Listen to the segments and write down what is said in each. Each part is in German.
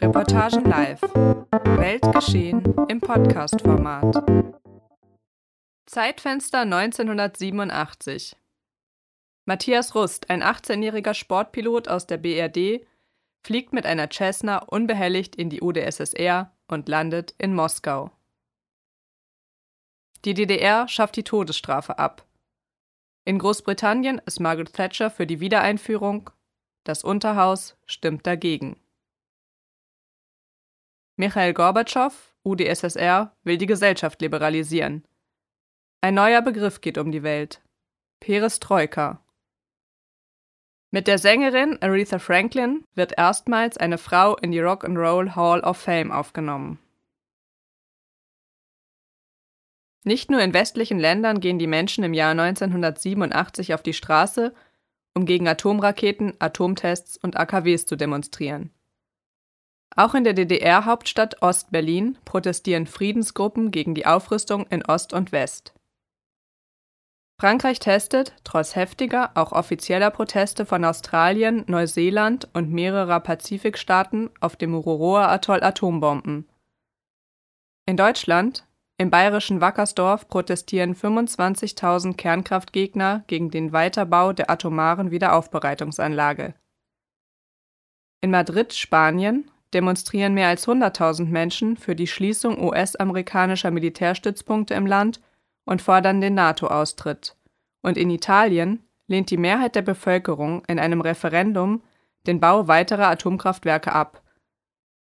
Reportagen live. Weltgeschehen im Podcast-Format. Zeitfenster 1987. Matthias Rust, ein 18-jähriger Sportpilot aus der BRD, fliegt mit einer Cessna unbehelligt in die UdSSR und landet in Moskau. Die DDR schafft die Todesstrafe ab. In Großbritannien ist Margaret Thatcher für die Wiedereinführung, das Unterhaus stimmt dagegen. Michail Gorbatschow, UdSSR, will die Gesellschaft liberalisieren. Ein neuer Begriff geht um die Welt. Perestroika. Mit der Sängerin Aretha Franklin wird erstmals eine Frau in die Rock and Roll Hall of Fame aufgenommen. Nicht nur in westlichen Ländern gehen die Menschen im Jahr 1987 auf die Straße, um gegen Atomraketen, Atomtests und AKWs zu demonstrieren. Auch in der DDR-Hauptstadt Ost-Berlin protestieren Friedensgruppen gegen die Aufrüstung in Ost und West. Frankreich testet, trotz heftiger, auch offizieller Proteste von Australien, Neuseeland und mehrerer Pazifikstaaten auf dem Mururoa-Atoll Atombomben. In Deutschland im bayerischen Wackersdorf protestieren 25.000 Kernkraftgegner gegen den Weiterbau der atomaren Wiederaufbereitungsanlage. In Madrid, Spanien, demonstrieren mehr als 100.000 Menschen für die Schließung US-amerikanischer Militärstützpunkte im Land und fordern den NATO-Austritt. Und in Italien lehnt die Mehrheit der Bevölkerung in einem Referendum den Bau weiterer Atomkraftwerke ab.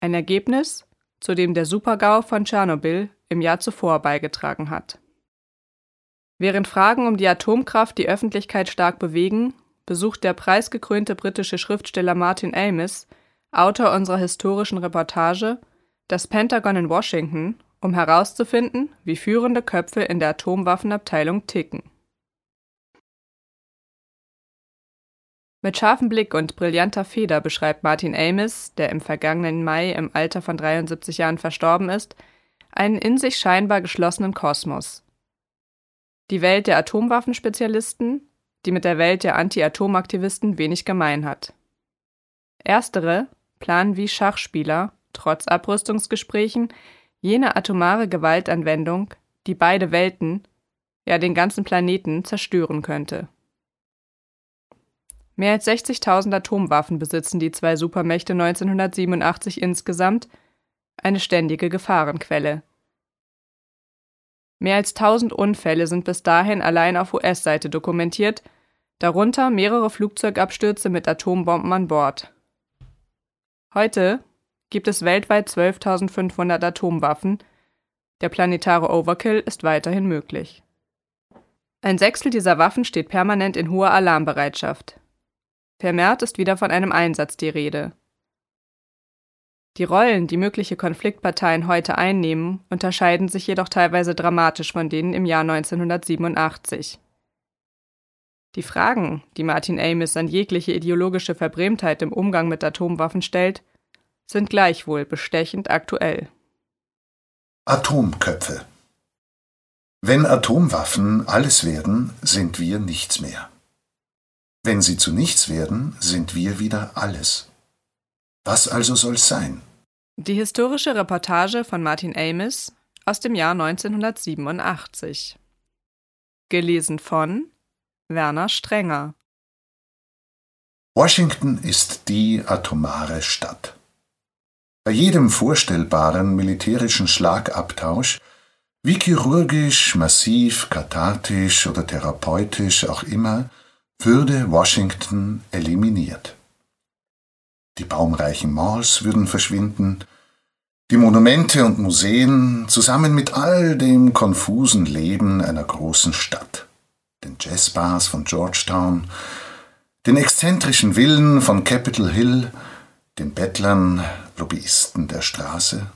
Ein Ergebnis, zu dem der Supergau von Tschernobyl im Jahr zuvor beigetragen hat. Während Fragen um die Atomkraft die Öffentlichkeit stark bewegen, besucht der preisgekrönte britische Schriftsteller Martin Amis, Autor unserer historischen Reportage, das Pentagon in Washington, um herauszufinden, wie führende Köpfe in der Atomwaffenabteilung ticken. Mit scharfem Blick und brillanter Feder beschreibt Martin Amis, der im vergangenen Mai im Alter von 73 Jahren verstorben ist, einen in sich scheinbar geschlossenen Kosmos. Die Welt der Atomwaffenspezialisten, die mit der Welt der Anti-Atom-Aktivisten wenig gemein hat. Erstere planen wie Schachspieler, trotz Abrüstungsgesprächen, jene atomare Gewaltanwendung, die beide Welten, ja den ganzen Planeten zerstören könnte. Mehr als 60.000 Atomwaffen besitzen die zwei Supermächte 1987 insgesamt, eine ständige Gefahrenquelle. Mehr als 1000 Unfälle sind bis dahin allein auf US-Seite dokumentiert, darunter mehrere Flugzeugabstürze mit Atombomben an Bord. Heute gibt es weltweit 12.500 Atomwaffen. Der planetare Overkill ist weiterhin möglich. Ein Sechstel dieser Waffen steht permanent in hoher Alarmbereitschaft. Vermehrt ist wieder von einem Einsatz die Rede. Die Rollen, die mögliche Konfliktparteien heute einnehmen, unterscheiden sich jedoch teilweise dramatisch von denen im Jahr 1987. Die Fragen, die Martin Amis an jegliche ideologische Verbrämtheit im Umgang mit Atomwaffen stellt, sind gleichwohl bestechend aktuell. Atomköpfe Wenn Atomwaffen alles werden, sind wir nichts mehr. Wenn sie zu nichts werden, sind wir wieder alles. Was also soll's sein? Die historische Reportage von Martin Amis aus dem Jahr 1987. Gelesen von Werner Strenger. Washington ist die atomare Stadt. Bei jedem vorstellbaren militärischen Schlagabtausch, wie chirurgisch, massiv, kathartisch oder therapeutisch auch immer, würde Washington eliminiert. Die baumreichen Malls würden verschwinden, die Monumente und Museen zusammen mit all dem konfusen Leben einer großen Stadt, den Jazzbars von Georgetown, den exzentrischen Villen von Capitol Hill, den Bettlern, Lobbyisten der Straße,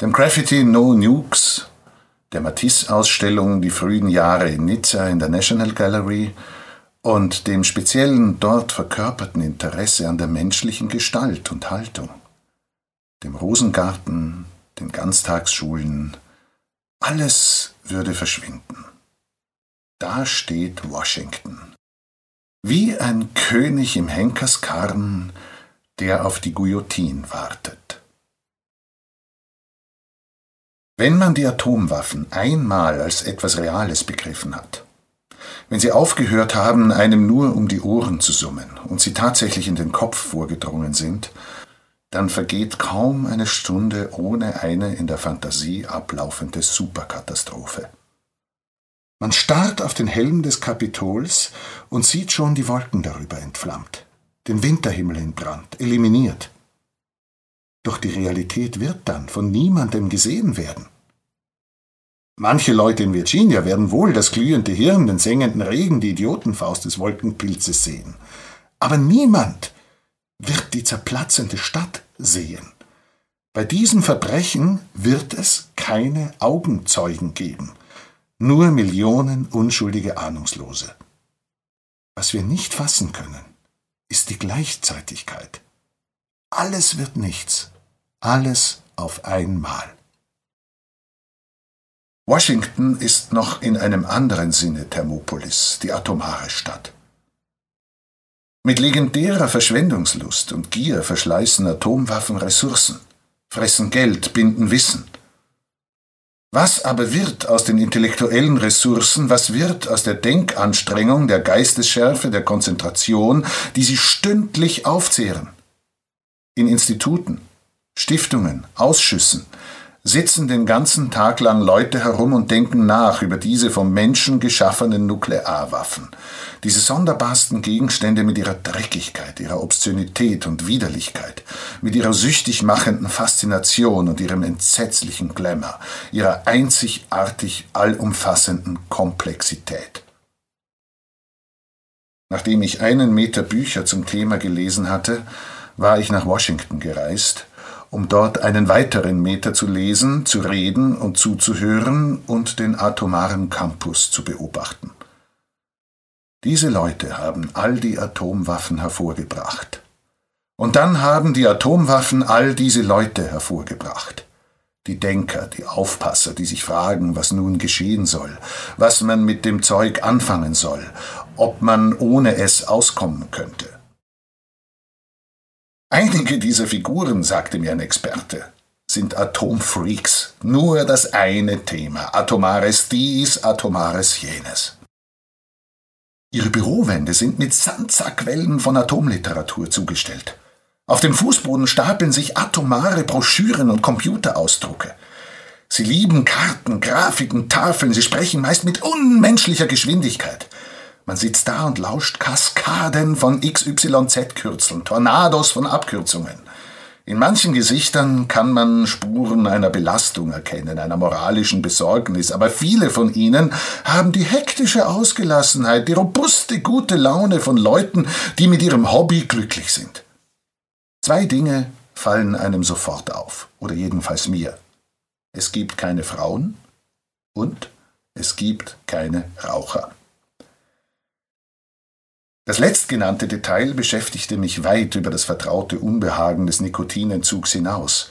dem Graffiti No Nukes, der Matisse-Ausstellung Die frühen Jahre in Nizza in der National Gallery und dem speziellen dort verkörperten Interesse an der menschlichen Gestalt und Haltung, dem Rosengarten, den Ganztagsschulen, alles würde verschwinden. Da steht Washington. Wie ein König im Henkerskarren, der auf die Guillotine wartet. Wenn man die Atomwaffen einmal als etwas Reales begriffen hat, wenn sie aufgehört haben, einem nur um die Ohren zu summen und sie tatsächlich in den Kopf vorgedrungen sind, dann vergeht kaum eine Stunde ohne eine in der Fantasie ablaufende Superkatastrophe. Man starrt auf den Helm des Kapitols und sieht schon die Wolken darüber entflammt, den Winterhimmel in Brand, eliminiert. Doch die Realität wird dann von niemandem gesehen werden. Manche Leute in Virginia werden wohl das glühende Hirn, den sengenden Regen, die Idiotenfaust des Wolkenpilzes sehen. Aber niemand wird die zerplatzende Stadt sehen. Bei diesem Verbrechen wird es keine Augenzeugen geben, nur Millionen unschuldige Ahnungslose. Was wir nicht fassen können, ist die Gleichzeitigkeit. Alles wird nichts, alles auf einmal. Washington ist noch in einem anderen Sinne Thermopolis, die atomare Stadt. Mit legendärer Verschwendungslust und Gier verschleißen Atomwaffen Ressourcen, fressen Geld, binden Wissen. Was aber wird aus den intellektuellen Ressourcen, was wird aus der Denkanstrengung, der Geistesschärfe, der Konzentration, die sie stündlich aufzehren? In Instituten, Stiftungen, Ausschüssen, sitzen den ganzen Tag lang Leute herum und denken nach über diese vom Menschen geschaffenen Nuklearwaffen, diese sonderbarsten Gegenstände mit ihrer Dreckigkeit, ihrer Obszönität und Widerlichkeit, mit ihrer süchtig machenden Faszination und ihrem entsetzlichen Glamour, ihrer einzigartig allumfassenden Komplexität. Nachdem ich einen Meter Bücher zum Thema gelesen hatte, war ich nach Washington gereist, um dort einen weiteren Meter zu lesen, zu reden und zuzuhören und den atomaren Campus zu beobachten. Diese Leute haben all die Atomwaffen hervorgebracht. Und dann haben die Atomwaffen all diese Leute hervorgebracht. Die Denker, die Aufpasser, die sich fragen, was nun geschehen soll, was man mit dem Zeug anfangen soll, ob man ohne es auskommen könnte. Einige dieser Figuren, sagte mir ein Experte, sind Atomfreaks. Nur das eine Thema. Atomares dies, atomares jenes. Ihre Bürowände sind mit Sandsackquellen von Atomliteratur zugestellt. Auf dem Fußboden stapeln sich atomare Broschüren und Computerausdrucke. Sie lieben Karten, Grafiken, Tafeln, sie sprechen meist mit unmenschlicher Geschwindigkeit. Man sitzt da und lauscht Kaskaden von XYZ-Kürzeln, Tornados von Abkürzungen. In manchen Gesichtern kann man Spuren einer Belastung erkennen, einer moralischen Besorgnis, aber viele von ihnen haben die hektische Ausgelassenheit, die robuste gute Laune von Leuten, die mit ihrem Hobby glücklich sind. Zwei Dinge fallen einem sofort auf, oder jedenfalls mir. Es gibt keine Frauen und es gibt keine Raucher. Das letztgenannte Detail beschäftigte mich weit über das vertraute Unbehagen des Nikotinentzugs hinaus.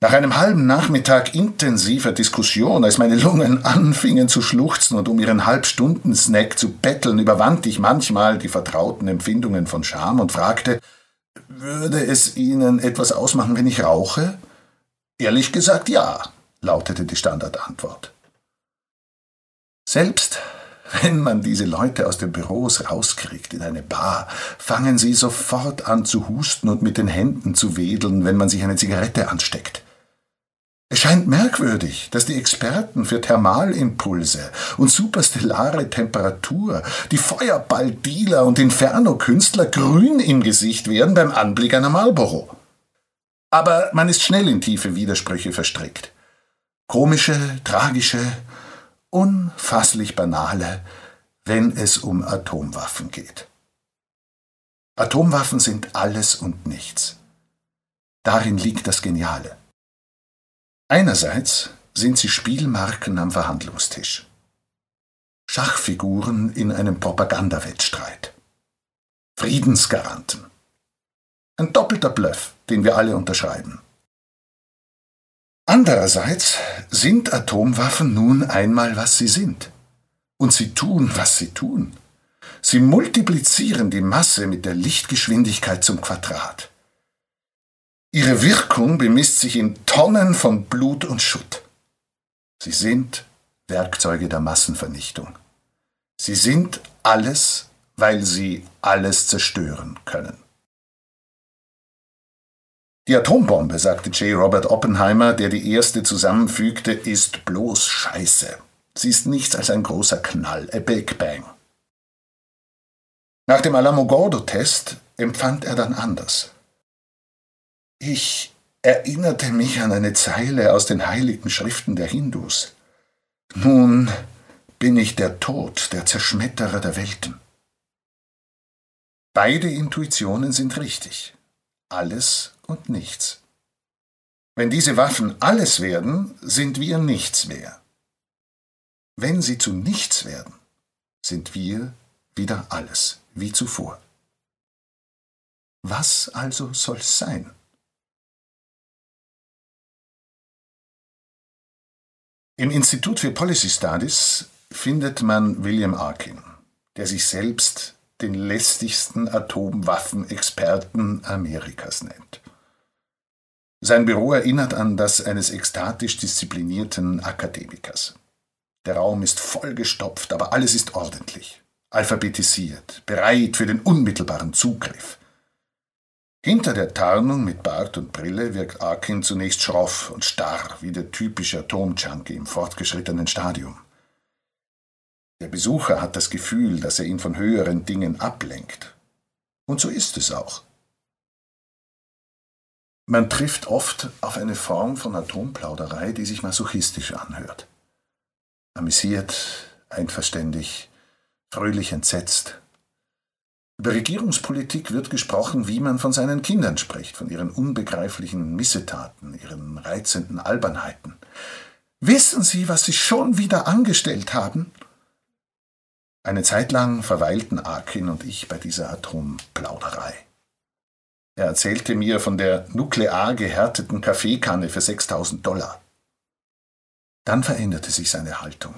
Nach einem halben Nachmittag intensiver Diskussion, als meine Lungen anfingen zu schluchzen und um ihren Halbstunden-Snack zu betteln, überwand ich manchmal die vertrauten Empfindungen von Scham und fragte, würde es Ihnen etwas ausmachen, wenn ich rauche? Ehrlich gesagt ja, lautete die Standardantwort. Selbst wenn man diese Leute aus den Büros rauskriegt in eine Bar, fangen sie sofort an zu husten und mit den Händen zu wedeln, wenn man sich eine Zigarette ansteckt. Es scheint merkwürdig, dass die Experten für Thermalimpulse und superstellare Temperatur, die Feuerballdealer und Inferno-Künstler grün im Gesicht werden beim Anblick einer Marlboro. Aber man ist schnell in tiefe Widersprüche verstrickt. Komische, tragische, unfasslich banale, wenn es um Atomwaffen geht. Atomwaffen sind alles und nichts. Darin liegt das Geniale. Einerseits sind sie Spielmarken am Verhandlungstisch. Schachfiguren in einem Propagandawettstreit. Friedensgaranten. Ein doppelter Bluff, den wir alle unterschreiben. Andererseits sind Atomwaffen nun einmal, was sie sind. Und sie tun, was sie tun. Sie multiplizieren die Masse mit der Lichtgeschwindigkeit zum Quadrat. Ihre Wirkung bemisst sich in Tonnen von Blut und Schutt. Sie sind Werkzeuge der Massenvernichtung. Sie sind alles, weil sie alles zerstören können. Die Atombombe, sagte J. Robert Oppenheimer, der die erste zusammenfügte, ist bloß Scheiße. Sie ist nichts als ein großer Knall, a Big Bang. Nach dem Alamogordo-Test empfand er dann anders. Ich erinnerte mich an eine Zeile aus den heiligen Schriften der Hindus. Nun bin ich der Tod, der Zerschmetterer der Welten. Beide Intuitionen sind richtig. Alles und nichts. Wenn diese Waffen alles werden, sind wir nichts mehr. Wenn sie zu nichts werden, sind wir wieder alles, wie zuvor. Was also soll's sein? Im Institut für Policy Studies findet man William Arkin, der sich selbst den lästigsten Atomwaffenexperten Amerikas nennt. Sein Büro erinnert an das eines ekstatisch disziplinierten Akademikers. Der Raum ist vollgestopft, aber alles ist ordentlich, alphabetisiert, bereit für den unmittelbaren Zugriff. Hinter der Tarnung mit Bart und Brille wirkt Arkin zunächst schroff und starr, wie der typische Atomjunkie im fortgeschrittenen Stadium. Der Besucher hat das Gefühl, dass er ihn von höheren Dingen ablenkt. Und so ist es auch. Man trifft oft auf eine Form von Atomplauderei, die sich masochistisch anhört. Amüsiert, einverständig, fröhlich entsetzt, über Regierungspolitik wird gesprochen, wie man von seinen Kindern spricht, von ihren unbegreiflichen Missetaten, ihren reizenden Albernheiten. Wissen Sie, was Sie schon wieder angestellt haben? Eine Zeit lang verweilten Akin und ich bei dieser Atomplauderei. Er erzählte mir von der nuklear gehärteten Kaffeekanne für 6000 Dollar. Dann veränderte sich seine Haltung.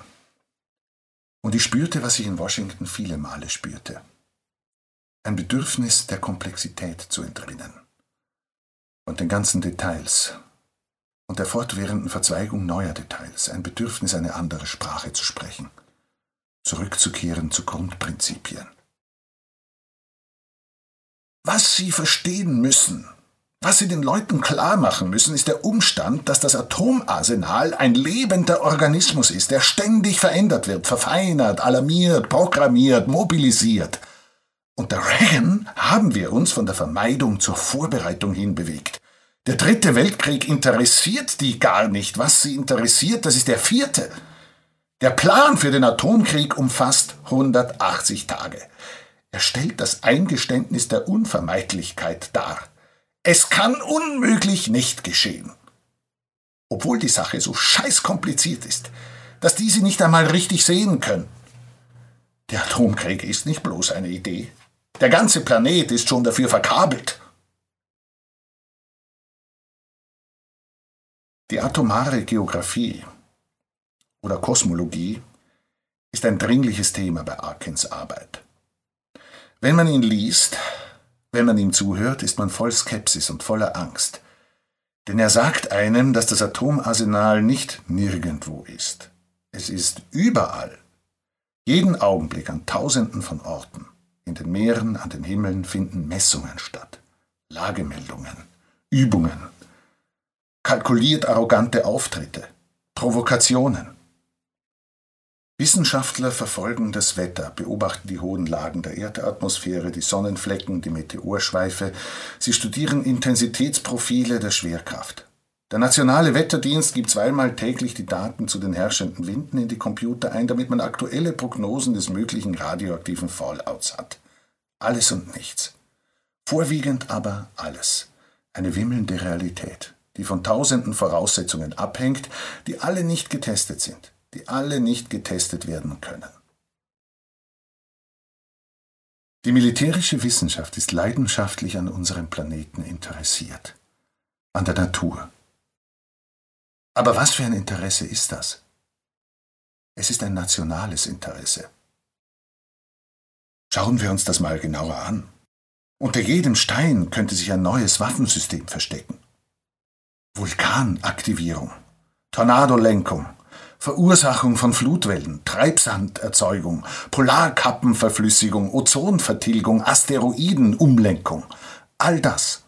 Und ich spürte, was ich in Washington viele Male spürte ein Bedürfnis der Komplexität zu entrinnen und den ganzen Details und der fortwährenden Verzweigung neuer Details, ein Bedürfnis, eine andere Sprache zu sprechen, zurückzukehren zu Grundprinzipien. Was Sie verstehen müssen, was Sie den Leuten klar machen müssen, ist der Umstand, dass das Atomarsenal ein lebender Organismus ist, der ständig verändert wird, verfeinert, alarmiert, programmiert, mobilisiert – unter Reagan haben wir uns von der Vermeidung zur Vorbereitung hin bewegt. Der dritte Weltkrieg interessiert die gar nicht. Was sie interessiert, das ist der vierte. Der Plan für den Atomkrieg umfasst 180 Tage. Er stellt das Eingeständnis der Unvermeidlichkeit dar. Es kann unmöglich nicht geschehen. Obwohl die Sache so scheißkompliziert ist, dass die sie nicht einmal richtig sehen können. Der Atomkrieg ist nicht bloß eine Idee. Der ganze Planet ist schon dafür verkabelt. Die atomare Geographie oder Kosmologie ist ein dringliches Thema bei Arkins Arbeit. Wenn man ihn liest, wenn man ihm zuhört, ist man voll Skepsis und voller Angst. Denn er sagt einem, dass das Atomarsenal nicht nirgendwo ist. Es ist überall, jeden Augenblick an Tausenden von Orten. In den Meeren, an den Himmeln finden Messungen statt, Lagemeldungen, Übungen, kalkuliert arrogante Auftritte, Provokationen. Wissenschaftler verfolgen das Wetter, beobachten die hohen Lagen der Erdatmosphäre, die Sonnenflecken, die Meteorschweife. Sie studieren Intensitätsprofile der Schwerkraft. Der Nationale Wetterdienst gibt zweimal täglich die Daten zu den herrschenden Winden in die Computer ein, damit man aktuelle Prognosen des möglichen radioaktiven Fallouts hat. Alles und nichts. Vorwiegend aber alles. Eine wimmelnde Realität, die von tausenden Voraussetzungen abhängt, die alle nicht getestet sind, die alle nicht getestet werden können. Die militärische Wissenschaft ist leidenschaftlich an unserem Planeten interessiert, an der Natur, aber was für ein Interesse ist das? Es ist ein nationales Interesse. Schauen wir uns das mal genauer an. Unter jedem Stein könnte sich ein neues Waffensystem verstecken. Vulkanaktivierung, Tornadolenkung, Verursachung von Flutwellen, Treibsanderzeugung, Polarkappenverflüssigung, Ozonvertilgung, Asteroidenumlenkung. All das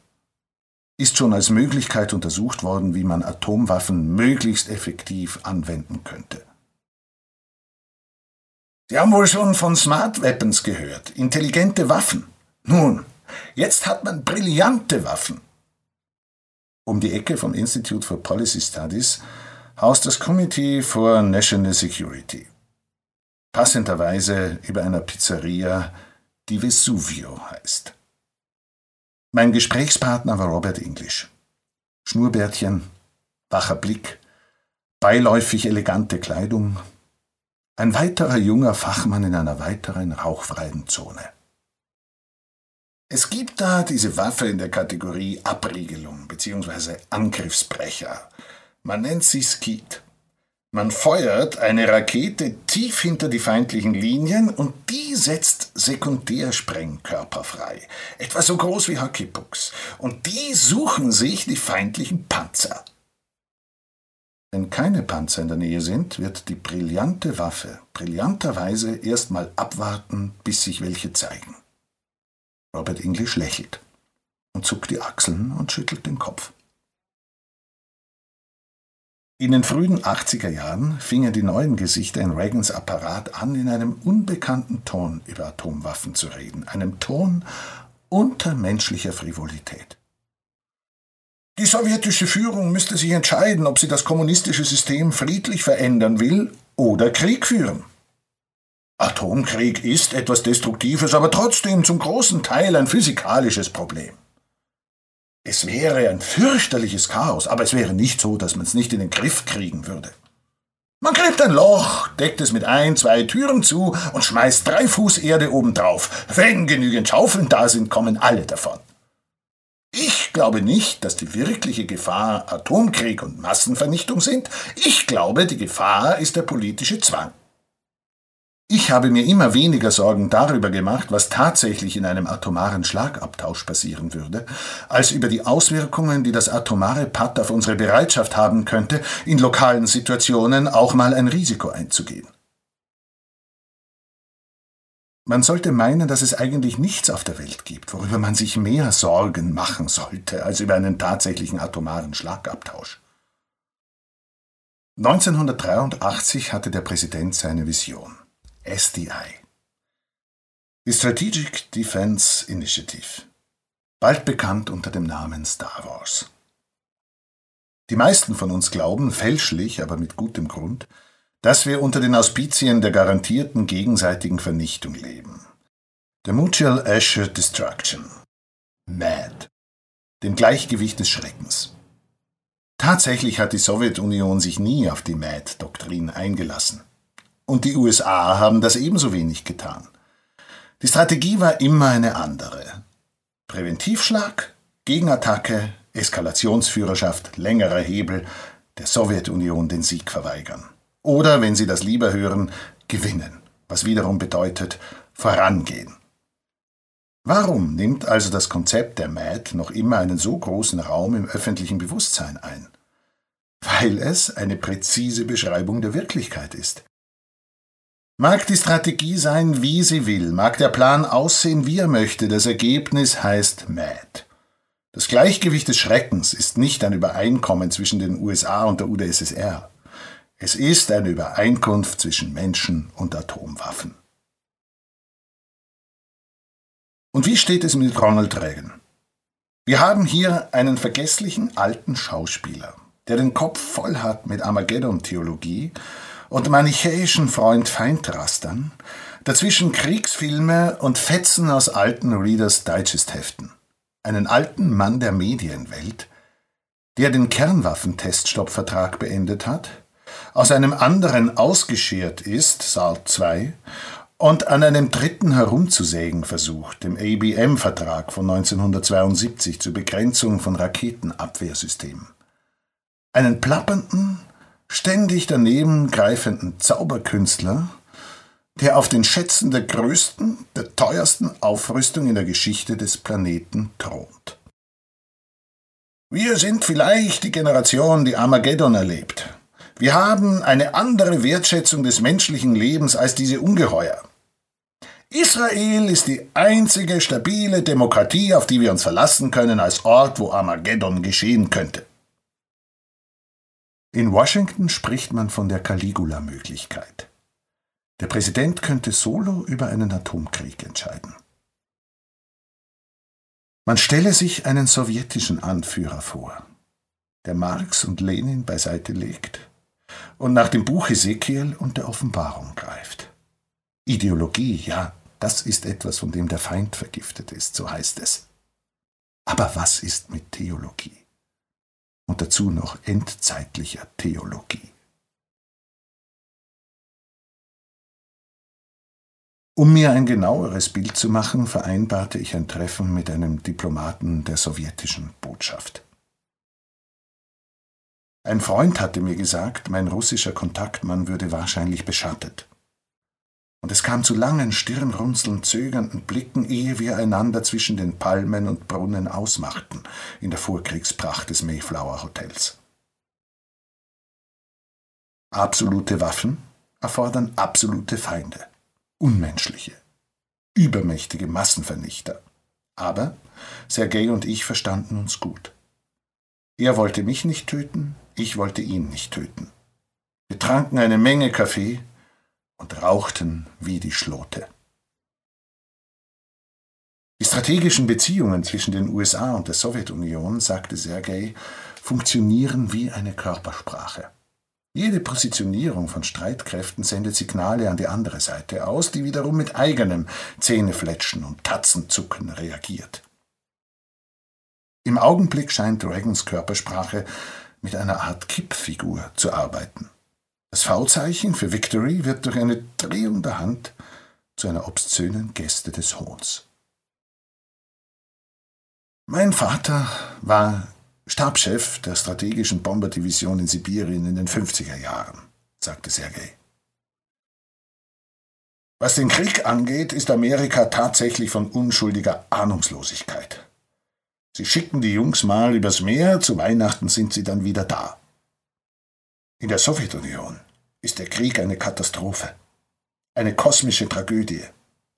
ist schon als Möglichkeit untersucht worden, wie man Atomwaffen möglichst effektiv anwenden könnte. Sie haben wohl schon von Smart Weapons gehört, intelligente Waffen. Nun, jetzt hat man brillante Waffen. Um die Ecke vom Institute for Policy Studies haust das Committee for National Security. Passenderweise über einer Pizzeria, die Vesuvio heißt. Mein Gesprächspartner war Robert English. Schnurrbärtchen, wacher Blick, beiläufig elegante Kleidung, ein weiterer junger Fachmann in einer weiteren rauchfreien Zone. Es gibt da diese Waffe in der Kategorie Abriegelung bzw. Angriffsbrecher. Man nennt sie Skeet. Man feuert eine Rakete tief hinter die feindlichen Linien und die setzt Sekundärsprengkörper frei, etwa so groß wie Hockeypucks, und die suchen sich die feindlichen Panzer. Wenn keine Panzer in der Nähe sind, wird die brillante Waffe brillanterweise erstmal abwarten, bis sich welche zeigen. Robert English lächelt und zuckt die Achseln und schüttelt den Kopf. In den frühen 80er Jahren fingen die neuen Gesichter in Reagans Apparat an, in einem unbekannten Ton über Atomwaffen zu reden, einem Ton unter menschlicher Frivolität. Die sowjetische Führung müsste sich entscheiden, ob sie das kommunistische System friedlich verändern will oder Krieg führen. Atomkrieg ist etwas Destruktives, aber trotzdem zum großen Teil ein physikalisches Problem. Es wäre ein fürchterliches Chaos, aber es wäre nicht so, dass man es nicht in den Griff kriegen würde. Man gräbt ein Loch, deckt es mit ein, zwei Türen zu und schmeißt drei Fuß Erde obendrauf. Wenn genügend Schaufeln da sind, kommen alle davon. Ich glaube nicht, dass die wirkliche Gefahr Atomkrieg und Massenvernichtung sind. Ich glaube, die Gefahr ist der politische Zwang. Ich habe mir immer weniger Sorgen darüber gemacht, was tatsächlich in einem atomaren Schlagabtausch passieren würde, als über die Auswirkungen, die das atomare Patt auf unsere Bereitschaft haben könnte, in lokalen Situationen auch mal ein Risiko einzugehen. Man sollte meinen, dass es eigentlich nichts auf der Welt gibt, worüber man sich mehr Sorgen machen sollte, als über einen tatsächlichen atomaren Schlagabtausch. 1983 hatte der Präsident seine Vision. SDI. Die Strategic Defense Initiative, bald bekannt unter dem Namen Star Wars. Die meisten von uns glauben, fälschlich, aber mit gutem Grund, dass wir unter den Auspizien der garantierten gegenseitigen Vernichtung leben. Der Mutual Assured Destruction. MAD. Dem Gleichgewicht des Schreckens. Tatsächlich hat die Sowjetunion sich nie auf die MAD-Doktrin eingelassen. Und die USA haben das ebenso wenig getan. Die Strategie war immer eine andere. Präventivschlag, Gegenattacke, Eskalationsführerschaft, längerer Hebel, der Sowjetunion den Sieg verweigern. Oder, wenn Sie das lieber hören, gewinnen, was wiederum bedeutet vorangehen. Warum nimmt also das Konzept der MAD noch immer einen so großen Raum im öffentlichen Bewusstsein ein? Weil es eine präzise Beschreibung der Wirklichkeit ist. Mag die Strategie sein, wie sie will, mag der Plan aussehen, wie er möchte, das Ergebnis heißt MAD. Das Gleichgewicht des Schreckens ist nicht ein Übereinkommen zwischen den USA und der UdSSR. Es ist eine Übereinkunft zwischen Menschen und Atomwaffen. Und wie steht es mit Ronald Reagan? Wir haben hier einen vergesslichen alten Schauspieler, der den Kopf voll hat mit Armageddon-Theologie und manichäischen Freund-Feind-Rastern, dazwischen Kriegsfilme und Fetzen aus alten Readers Digest-Heften. Einen alten Mann der Medienwelt, der den Kernwaffenteststoppvertrag beendet hat, aus einem anderen ausgeschert ist, SALT II, und an einem dritten herumzusägen versucht, dem ABM-Vertrag von 1972 zur Begrenzung von Raketenabwehrsystemen. Einen plappernden, ständig daneben greifenden Zauberkünstler, der auf den Schätzen der größten, der teuersten Aufrüstung in der Geschichte des Planeten thront. Wir sind vielleicht die Generation, die Armageddon erlebt. Wir haben eine andere Wertschätzung des menschlichen Lebens als diese Ungeheuer. Israel ist die einzige stabile Demokratie, auf die wir uns verlassen können, als Ort, wo Armageddon geschehen könnte. In Washington spricht man von der Caligula-Möglichkeit. Der Präsident könnte solo über einen Atomkrieg entscheiden. Man stelle sich einen sowjetischen Anführer vor, der Marx und Lenin beiseite legt und nach dem Buch Ezekiel und der Offenbarung greift. Ideologie, ja, das ist etwas, von dem der Feind vergiftet ist, so heißt es. Aber was ist mit Theologie? Und dazu noch endzeitlicher Theologie. Um mir ein genaueres Bild zu machen, vereinbarte ich ein Treffen mit einem Diplomaten der sowjetischen Botschaft. Ein Freund hatte mir gesagt, mein russischer Kontaktmann würde wahrscheinlich beschattet und es kam zu langen, stirnrunzeln, zögernden Blicken, ehe wir einander zwischen den Palmen und Brunnen ausmachten, in der Vorkriegspracht des Mayflower Hotels. Absolute Waffen erfordern absolute Feinde, unmenschliche, übermächtige Massenvernichter. Aber Sergei und ich verstanden uns gut. Er wollte mich nicht töten, ich wollte ihn nicht töten. Wir tranken eine Menge Kaffee, und rauchten wie die Schlote. Die strategischen Beziehungen zwischen den USA und der Sowjetunion, sagte Sergei, funktionieren wie eine Körpersprache. Jede Positionierung von Streitkräften sendet Signale an die andere Seite aus, die wiederum mit eigenem Zähnefletschen und Tatzenzucken reagiert. Im Augenblick scheint Reagans Körpersprache mit einer Art Kippfigur zu arbeiten. Das V-Zeichen für Victory wird durch eine Drehung der Hand zu einer obszönen Geste des Hohns. Mein Vater war Stabschef der strategischen Bomberdivision in Sibirien in den 50er Jahren, sagte Sergei. Was den Krieg angeht, ist Amerika tatsächlich von unschuldiger Ahnungslosigkeit. Sie schicken die Jungs mal übers Meer, zu Weihnachten sind sie dann wieder da. In der Sowjetunion ist der Krieg eine Katastrophe, eine kosmische Tragödie,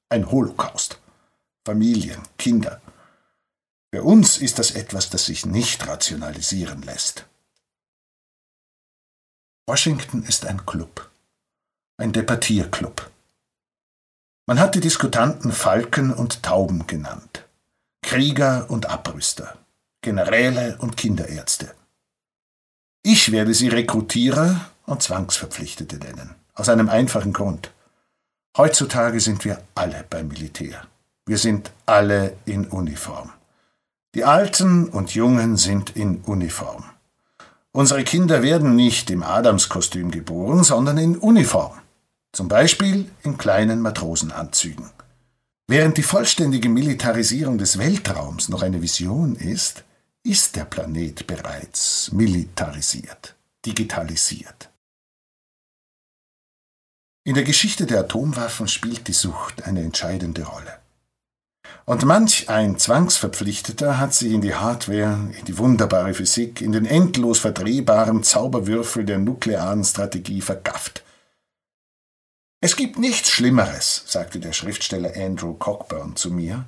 ein Holocaust. Familien, Kinder. Für uns ist das etwas, das sich nicht rationalisieren lässt. Washington ist ein Club, ein Debattierclub. Man hat die Diskutanten Falken und Tauben genannt, Krieger und Abrüster, Generäle und Kinderärzte. Ich werde sie Rekrutierer und Zwangsverpflichtete nennen. Aus einem einfachen Grund. Heutzutage sind wir alle beim Militär. Wir sind alle in Uniform. Die Alten und Jungen sind in Uniform. Unsere Kinder werden nicht im Adamskostüm geboren, sondern in Uniform. Zum Beispiel in kleinen Matrosenanzügen. Während die vollständige Militarisierung des Weltraums noch eine Vision ist, ist der Planet bereits militarisiert, digitalisiert. In der Geschichte der Atomwaffen spielt die Sucht eine entscheidende Rolle. Und manch ein Zwangsverpflichteter hat sich in die Hardware, in die wunderbare Physik, in den endlos verdrehbaren Zauberwürfel der nuklearen Strategie vergafft. Es gibt nichts Schlimmeres, sagte der Schriftsteller Andrew Cockburn zu mir,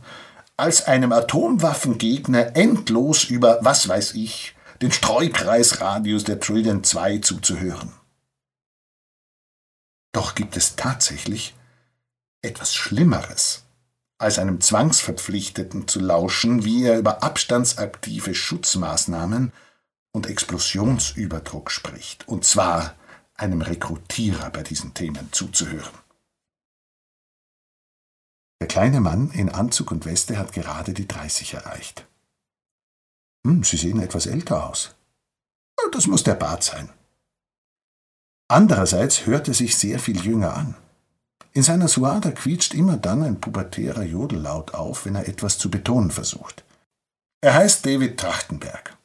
als einem Atomwaffengegner endlos über, was weiß ich, den Streukreisradius der Trillion 2 zuzuhören. Doch gibt es tatsächlich etwas Schlimmeres, als einem Zwangsverpflichteten zu lauschen, wie er über abstandsaktive Schutzmaßnahmen und Explosionsüberdruck spricht, und zwar einem Rekrutierer bei diesen Themen zuzuhören. Der kleine Mann in Anzug und Weste hat gerade die 30 erreicht. Hm, Sie sehen etwas älter aus. Das muss der Bart sein. Andererseits hört er sich sehr viel jünger an. In seiner Suada quietscht immer dann ein pubertärer Jodellaut auf, wenn er etwas zu betonen versucht. Er heißt David Trachtenberg.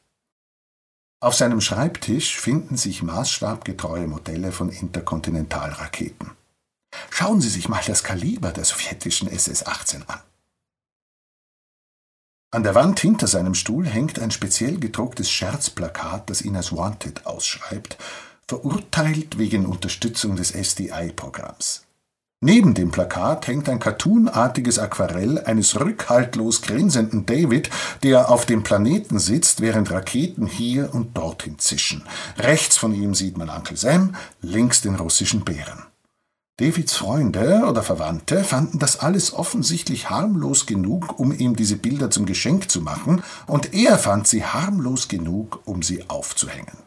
Auf seinem Schreibtisch finden sich maßstabgetreue Modelle von Interkontinentalraketen. Schauen Sie sich mal das Kaliber der sowjetischen SS-18 an. An der Wand hinter seinem Stuhl hängt ein speziell gedrucktes Scherzplakat, das ihn als Wanted ausschreibt, verurteilt wegen Unterstützung des SDI-Programms. Neben dem Plakat hängt ein cartoonartiges Aquarell eines rückhaltlos grinsenden David, der auf dem Planeten sitzt, während Raketen hier und dorthin zischen. Rechts von ihm sieht man Uncle Sam, links den russischen Bären. Davids Freunde oder Verwandte fanden das alles offensichtlich harmlos genug, um ihm diese Bilder zum Geschenk zu machen, und er fand sie harmlos genug, um sie aufzuhängen.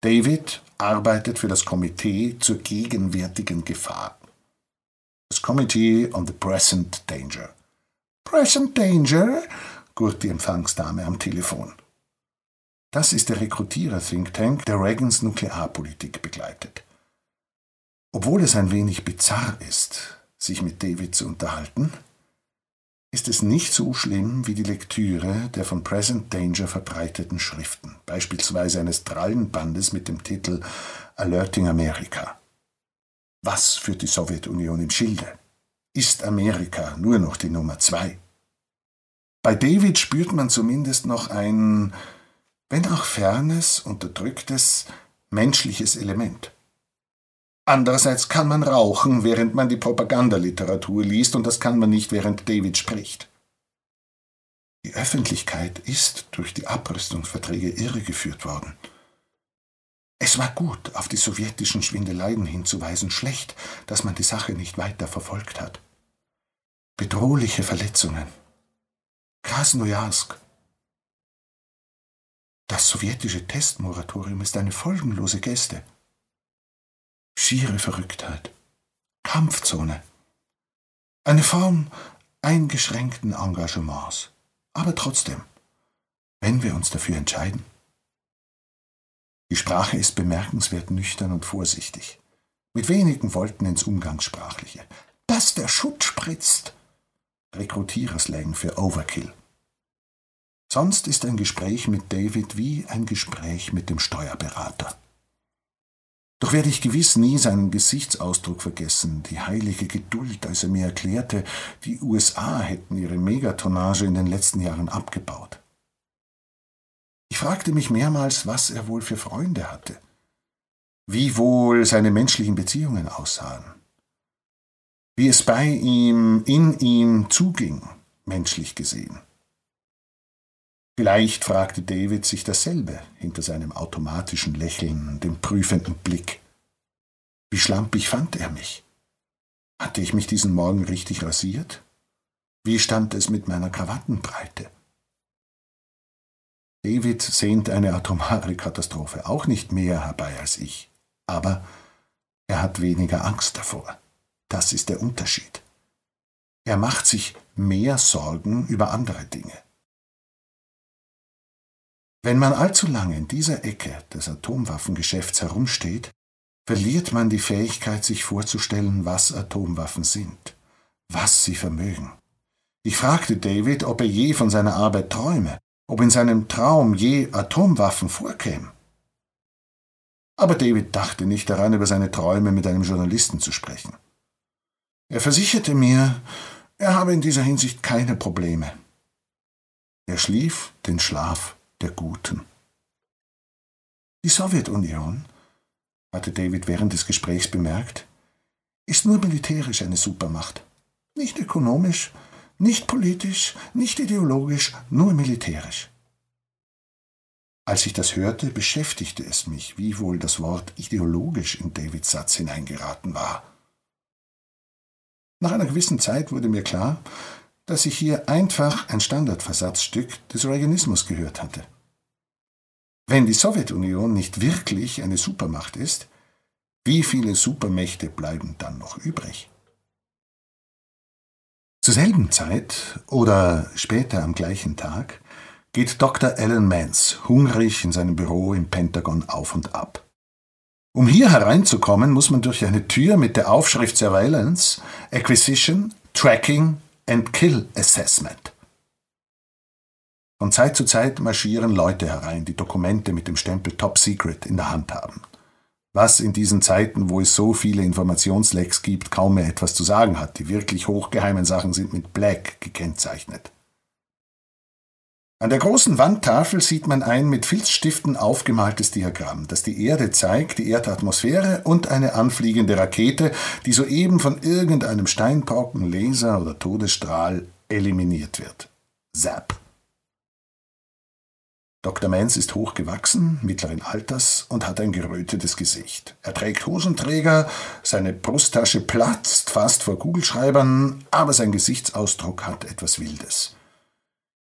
David arbeitet für das Komitee zur gegenwärtigen Gefahr. Das Committee on the Present Danger. Present Danger? gurt die Empfangsdame am Telefon. Das ist der Rekrutierer-Think Tank, der Reagans Nuklearpolitik begleitet. Obwohl es ein wenig bizarr ist, sich mit David zu unterhalten, ist es nicht so schlimm wie die Lektüre der von Present Danger verbreiteten Schriften, beispielsweise eines Drallenbandes mit dem Titel Alerting America. Was führt die Sowjetunion im Schilde? Ist Amerika nur noch die Nummer zwei? Bei David spürt man zumindest noch ein, wenn auch fernes, unterdrücktes, menschliches Element. Andererseits kann man rauchen, während man die Propagandaliteratur liest, und das kann man nicht, während David spricht. Die Öffentlichkeit ist durch die Abrüstungsverträge irregeführt worden. Es war gut, auf die sowjetischen Schwindeleien hinzuweisen, schlecht, dass man die Sache nicht weiter verfolgt hat. Bedrohliche Verletzungen. Krasnojarsk. Das sowjetische Testmoratorium ist eine folgenlose Geste schiere Verrücktheit, Kampfzone, eine Form eingeschränkten Engagements, aber trotzdem, wenn wir uns dafür entscheiden. Die Sprache ist bemerkenswert nüchtern und vorsichtig, mit wenigen Worten ins Umgangssprachliche. Dass der Schutt spritzt! Rekrutiererslang für Overkill. Sonst ist ein Gespräch mit David wie ein Gespräch mit dem Steuerberater. Doch werde ich gewiss nie seinen Gesichtsausdruck vergessen, die heilige Geduld, als er mir erklärte, die USA hätten ihre Megatonnage in den letzten Jahren abgebaut. Ich fragte mich mehrmals, was er wohl für Freunde hatte, wie wohl seine menschlichen Beziehungen aussahen, wie es bei ihm, in ihm zuging, menschlich gesehen. Vielleicht fragte David sich dasselbe hinter seinem automatischen Lächeln, dem prüfenden Blick. Wie schlampig fand er mich? Hatte ich mich diesen Morgen richtig rasiert? Wie stand es mit meiner Krawattenbreite? David sehnt eine atomare Katastrophe auch nicht mehr herbei als ich, aber er hat weniger Angst davor. Das ist der Unterschied. Er macht sich mehr Sorgen über andere Dinge. Wenn man allzu lange in dieser Ecke des Atomwaffengeschäfts herumsteht, verliert man die Fähigkeit, sich vorzustellen, was Atomwaffen sind, was sie vermögen. Ich fragte David, ob er je von seiner Arbeit träume, ob in seinem Traum je Atomwaffen vorkämen. Aber David dachte nicht daran, über seine Träume mit einem Journalisten zu sprechen. Er versicherte mir, er habe in dieser Hinsicht keine Probleme. Er schlief den Schlaf der Guten. Die Sowjetunion, hatte David während des Gesprächs bemerkt, ist nur militärisch eine Supermacht. Nicht ökonomisch, nicht politisch, nicht ideologisch, nur militärisch. Als ich das hörte, beschäftigte es mich, wie wohl das Wort ideologisch in Davids Satz hineingeraten war. Nach einer gewissen Zeit wurde mir klar, dass ich hier einfach ein Standardversatzstück des Reaganismus gehört hatte. Wenn die Sowjetunion nicht wirklich eine Supermacht ist, wie viele Supermächte bleiben dann noch übrig? Zur selben Zeit oder später am gleichen Tag geht Dr. Alan Mance hungrig in seinem Büro im Pentagon auf und ab. Um hier hereinzukommen, muss man durch eine Tür mit der Aufschrift Surveillance, Acquisition, Tracking and Kill Assessment. Von Zeit zu Zeit marschieren Leute herein, die Dokumente mit dem Stempel Top Secret in der Hand haben. Was in diesen Zeiten, wo es so viele Informationslecks gibt, kaum mehr etwas zu sagen hat. Die wirklich hochgeheimen Sachen sind mit Black gekennzeichnet. An der großen Wandtafel sieht man ein mit Filzstiften aufgemaltes Diagramm, das die Erde zeigt, die Erdatmosphäre und eine anfliegende Rakete, die soeben von irgendeinem Steinbrocken, Laser oder Todesstrahl eliminiert wird. Zap. Dr. Menz ist hochgewachsen, mittleren Alters und hat ein gerötetes Gesicht. Er trägt Hosenträger, seine Brusttasche platzt fast vor Kugelschreibern, aber sein Gesichtsausdruck hat etwas Wildes.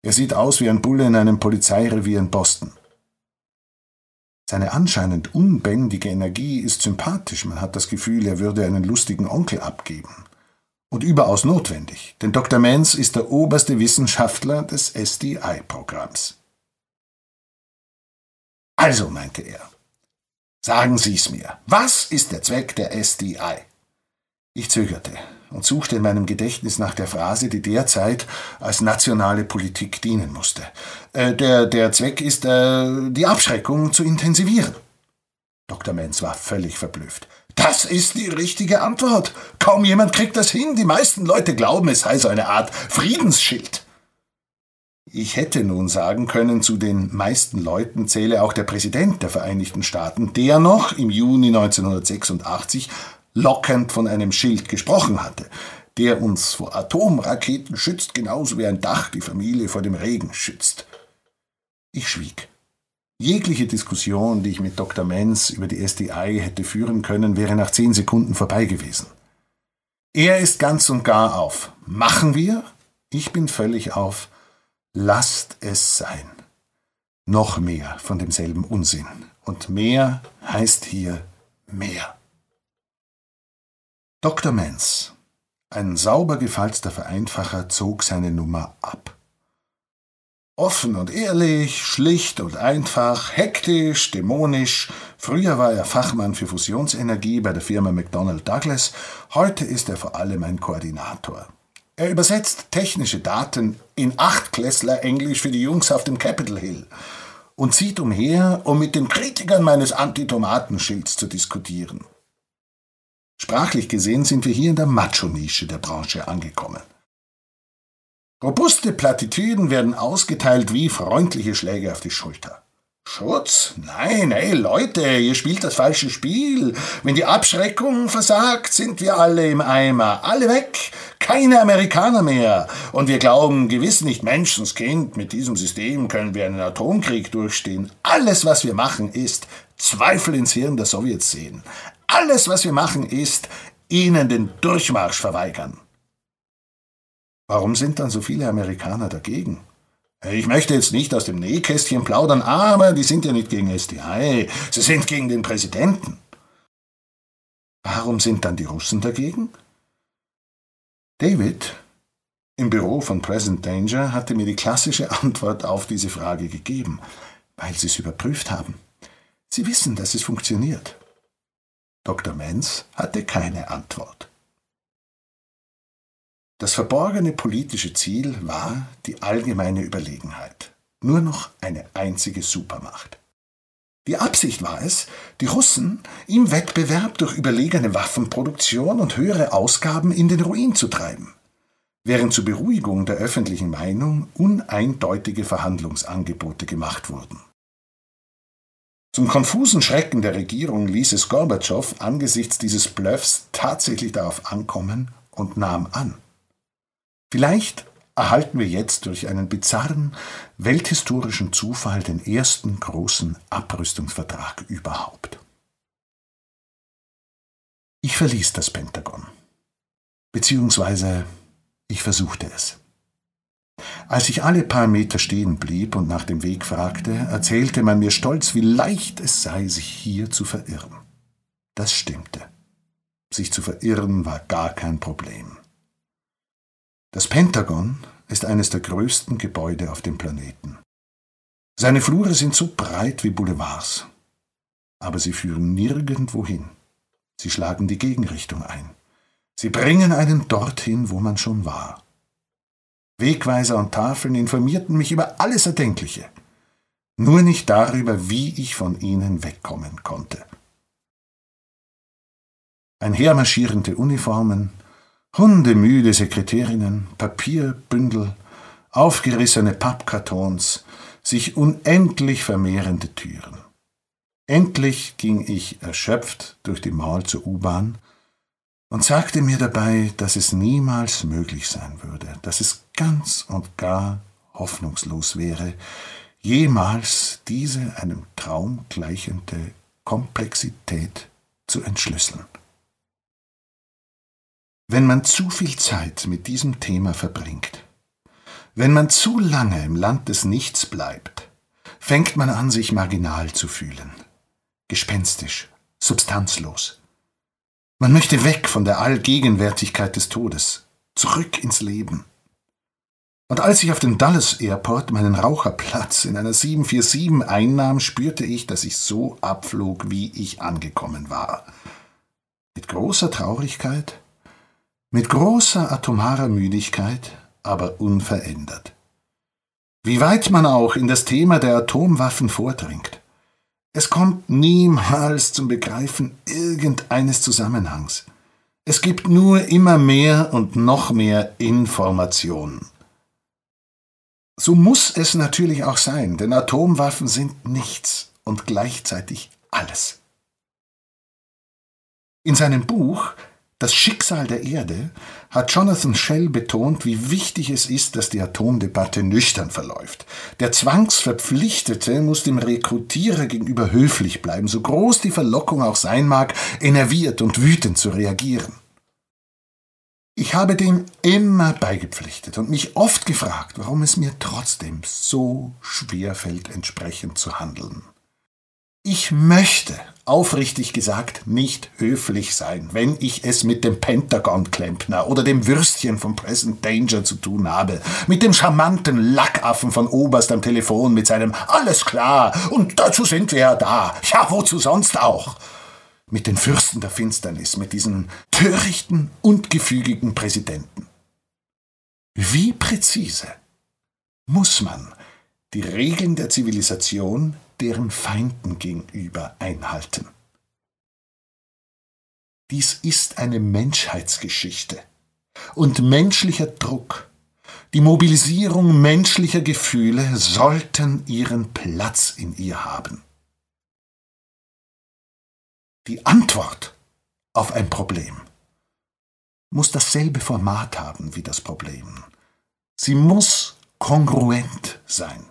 Er sieht aus wie ein Bulle in einem Polizeirevier in Boston. Seine anscheinend unbändige Energie ist sympathisch, man hat das Gefühl, er würde einen lustigen Onkel abgeben. Und überaus notwendig, denn Dr. Mans ist der oberste Wissenschaftler des SDI-Programms. Also, meinte er, sagen Sie's mir, was ist der Zweck der SDI? Ich zögerte und suchte in meinem Gedächtnis nach der Phrase, die derzeit als nationale Politik dienen musste. Äh, der, der Zweck ist, äh, die Abschreckung zu intensivieren. Dr. Menz war völlig verblüfft. Das ist die richtige Antwort. Kaum jemand kriegt das hin. Die meisten Leute glauben, es sei so eine Art Friedensschild. Ich hätte nun sagen können, zu den meisten Leuten zähle auch der Präsident der Vereinigten Staaten, der noch im Juni 1986 lockend von einem Schild gesprochen hatte, der uns vor Atomraketen schützt, genauso wie ein Dach die Familie vor dem Regen schützt. Ich schwieg. Jegliche Diskussion, die ich mit Dr. Menz über die SDI hätte führen können, wäre nach zehn Sekunden vorbei gewesen. Er ist ganz und gar auf. Machen wir? Ich bin völlig auf. Lasst es sein. Noch mehr von demselben Unsinn. Und mehr heißt hier mehr. Dr. Menz, ein sauber gefalzter Vereinfacher, zog seine Nummer ab. Offen und ehrlich, schlicht und einfach, hektisch, dämonisch. Früher war er Fachmann für Fusionsenergie bei der Firma McDonnell Douglas, heute ist er vor allem ein Koordinator. Er übersetzt technische Daten in Achtklässler Englisch für die Jungs auf dem Capitol Hill und zieht umher, um mit den Kritikern meines Antitomatenschilds zu diskutieren. Sprachlich gesehen sind wir hier in der Macho-Nische der Branche angekommen. Robuste Plattitüden werden ausgeteilt wie freundliche Schläge auf die Schulter. Schutz? Nein, ey Leute, ihr spielt das falsche Spiel. Wenn die Abschreckung versagt, sind wir alle im Eimer. Alle weg. Keine Amerikaner mehr. Und wir glauben gewiss nicht, Menschenskind, mit diesem System können wir einen Atomkrieg durchstehen. Alles, was wir machen, ist Zweifel ins Hirn der Sowjets sehen. Alles, was wir machen, ist ihnen den Durchmarsch verweigern. Warum sind dann so viele Amerikaner dagegen? Ich möchte jetzt nicht aus dem Nähkästchen plaudern, aber die sind ja nicht gegen SDI, sie sind gegen den Präsidenten. Warum sind dann die Russen dagegen? David im Büro von Present Danger hatte mir die klassische Antwort auf diese Frage gegeben, weil sie es überprüft haben. Sie wissen, dass es funktioniert. Dr. Menz hatte keine Antwort. Das verborgene politische Ziel war die allgemeine Überlegenheit. Nur noch eine einzige Supermacht. Die Absicht war es, die Russen im Wettbewerb durch überlegene Waffenproduktion und höhere Ausgaben in den Ruin zu treiben, während zur Beruhigung der öffentlichen Meinung uneindeutige Verhandlungsangebote gemacht wurden. Zum konfusen Schrecken der Regierung ließ es Gorbatschow angesichts dieses Bluffs tatsächlich darauf ankommen und nahm an. Vielleicht erhalten wir jetzt durch einen bizarren, welthistorischen Zufall den ersten großen Abrüstungsvertrag überhaupt. Ich verließ das Pentagon. Beziehungsweise ich versuchte es. Als ich alle paar Meter stehen blieb und nach dem Weg fragte, erzählte man mir stolz, wie leicht es sei, sich hier zu verirren. Das stimmte. Sich zu verirren war gar kein Problem. Das Pentagon ist eines der größten Gebäude auf dem Planeten. Seine Flure sind so breit wie Boulevards, aber sie führen nirgendwo hin. Sie schlagen die Gegenrichtung ein. Sie bringen einen dorthin, wo man schon war. Wegweiser und Tafeln informierten mich über alles Erdenkliche, nur nicht darüber, wie ich von ihnen wegkommen konnte. Einhermarschierende Uniformen, hundemüde Sekretärinnen, Papierbündel, aufgerissene Pappkartons, sich unendlich vermehrende Türen. Endlich ging ich erschöpft durch die Mall zur U-Bahn und sagte mir dabei, dass es niemals möglich sein würde, dass es ganz und gar hoffnungslos wäre, jemals diese einem Traum gleichende Komplexität zu entschlüsseln. Wenn man zu viel Zeit mit diesem Thema verbringt, wenn man zu lange im Land des Nichts bleibt, fängt man an, sich marginal zu fühlen, gespenstisch, substanzlos. Man möchte weg von der Allgegenwärtigkeit des Todes, zurück ins Leben. Und als ich auf dem Dulles Airport meinen Raucherplatz in einer 747 einnahm, spürte ich, dass ich so abflog, wie ich angekommen war. Mit großer Traurigkeit, mit großer atomarer Müdigkeit, aber unverändert. Wie weit man auch in das Thema der Atomwaffen vordringt, es kommt niemals zum Begreifen irgendeines Zusammenhangs. Es gibt nur immer mehr und noch mehr Informationen. So muss es natürlich auch sein, denn Atomwaffen sind nichts und gleichzeitig alles. In seinem Buch Das Schicksal der Erde hat Jonathan Shell betont, wie wichtig es ist, dass die Atomdebatte nüchtern verläuft. Der Zwangsverpflichtete muss dem Rekrutierer gegenüber höflich bleiben, so groß die Verlockung auch sein mag, enerviert und wütend zu reagieren. Ich habe dem immer beigepflichtet und mich oft gefragt, warum es mir trotzdem so schwer fällt, entsprechend zu handeln. Ich möchte, aufrichtig gesagt, nicht höflich sein, wenn ich es mit dem Pentagon-Klempner oder dem Würstchen von Present Danger zu tun habe, mit dem charmanten Lackaffen von Oberst am Telefon mit seinem Alles klar, und dazu sind wir ja da, ja, wozu sonst auch? mit den Fürsten der Finsternis, mit diesen törichten und gefügigen Präsidenten. Wie präzise muss man die Regeln der Zivilisation deren Feinden gegenüber einhalten? Dies ist eine Menschheitsgeschichte und menschlicher Druck, die Mobilisierung menschlicher Gefühle sollten ihren Platz in ihr haben. Die Antwort auf ein Problem muss dasselbe Format haben wie das Problem. Sie muss kongruent sein.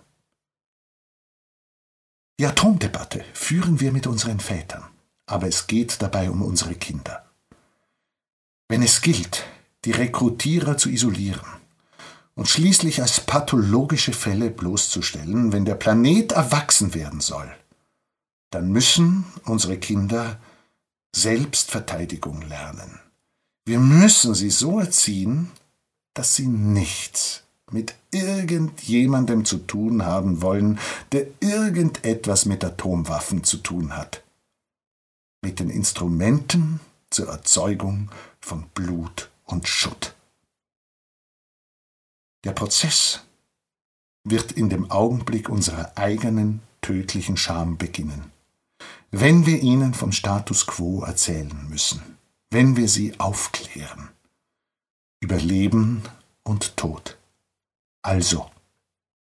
Die Atomdebatte führen wir mit unseren Vätern, aber es geht dabei um unsere Kinder. Wenn es gilt, die Rekrutierer zu isolieren und schließlich als pathologische Fälle bloßzustellen, wenn der Planet erwachsen werden soll, dann müssen unsere Kinder Selbstverteidigung lernen. Wir müssen sie so erziehen, dass sie nichts mit irgendjemandem zu tun haben wollen, der irgendetwas mit Atomwaffen zu tun hat. Mit den Instrumenten zur Erzeugung von Blut und Schutt. Der Prozess wird in dem Augenblick unserer eigenen tödlichen Scham beginnen wenn wir ihnen vom Status quo erzählen müssen, wenn wir sie aufklären über Leben und Tod. Also,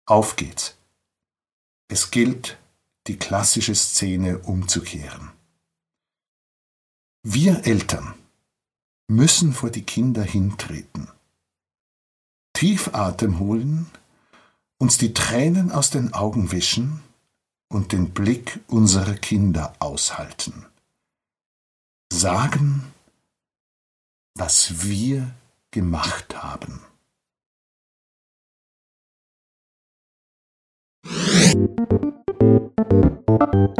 auf geht's. Es gilt, die klassische Szene umzukehren. Wir Eltern müssen vor die Kinder hintreten, tief Atem holen, uns die Tränen aus den Augen wischen und den Blick unserer Kinder aushalten. Sagen, was wir gemacht haben.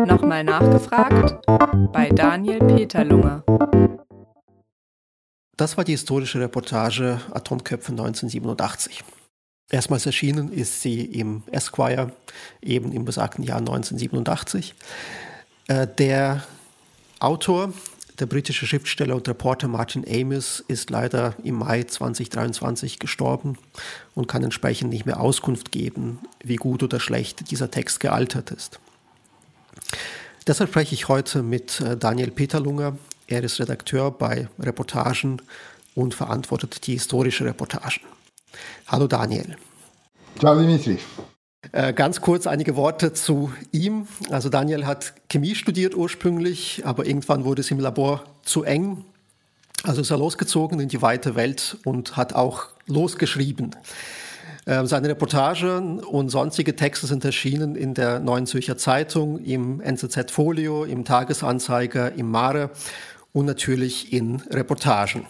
Nochmal nachgefragt bei Daniel Peterlunge. Das war die historische Reportage Atomköpfe 1987. Erstmals erschienen ist sie im Esquire, eben im besagten Jahr 1987. Äh, der Autor, der britische Schriftsteller und Reporter Martin Amis, ist leider im Mai 2023 gestorben und kann entsprechend nicht mehr Auskunft geben, wie gut oder schlecht dieser Text gealtert ist. Deshalb spreche ich heute mit äh, Daniel Peterlunger. Er ist Redakteur bei Reportagen und verantwortet die historische Reportagen. Hallo Daniel. Ciao Dimitri. Äh, ganz kurz einige Worte zu ihm. Also Daniel hat Chemie studiert ursprünglich, aber irgendwann wurde es im Labor zu eng. Also ist er losgezogen in die weite Welt und hat auch losgeschrieben. Ähm, seine Reportagen und sonstige Texte sind erschienen in der Neuen Zürcher Zeitung, im NZZ Folio, im Tagesanzeiger, im Mare und natürlich in Reportagen.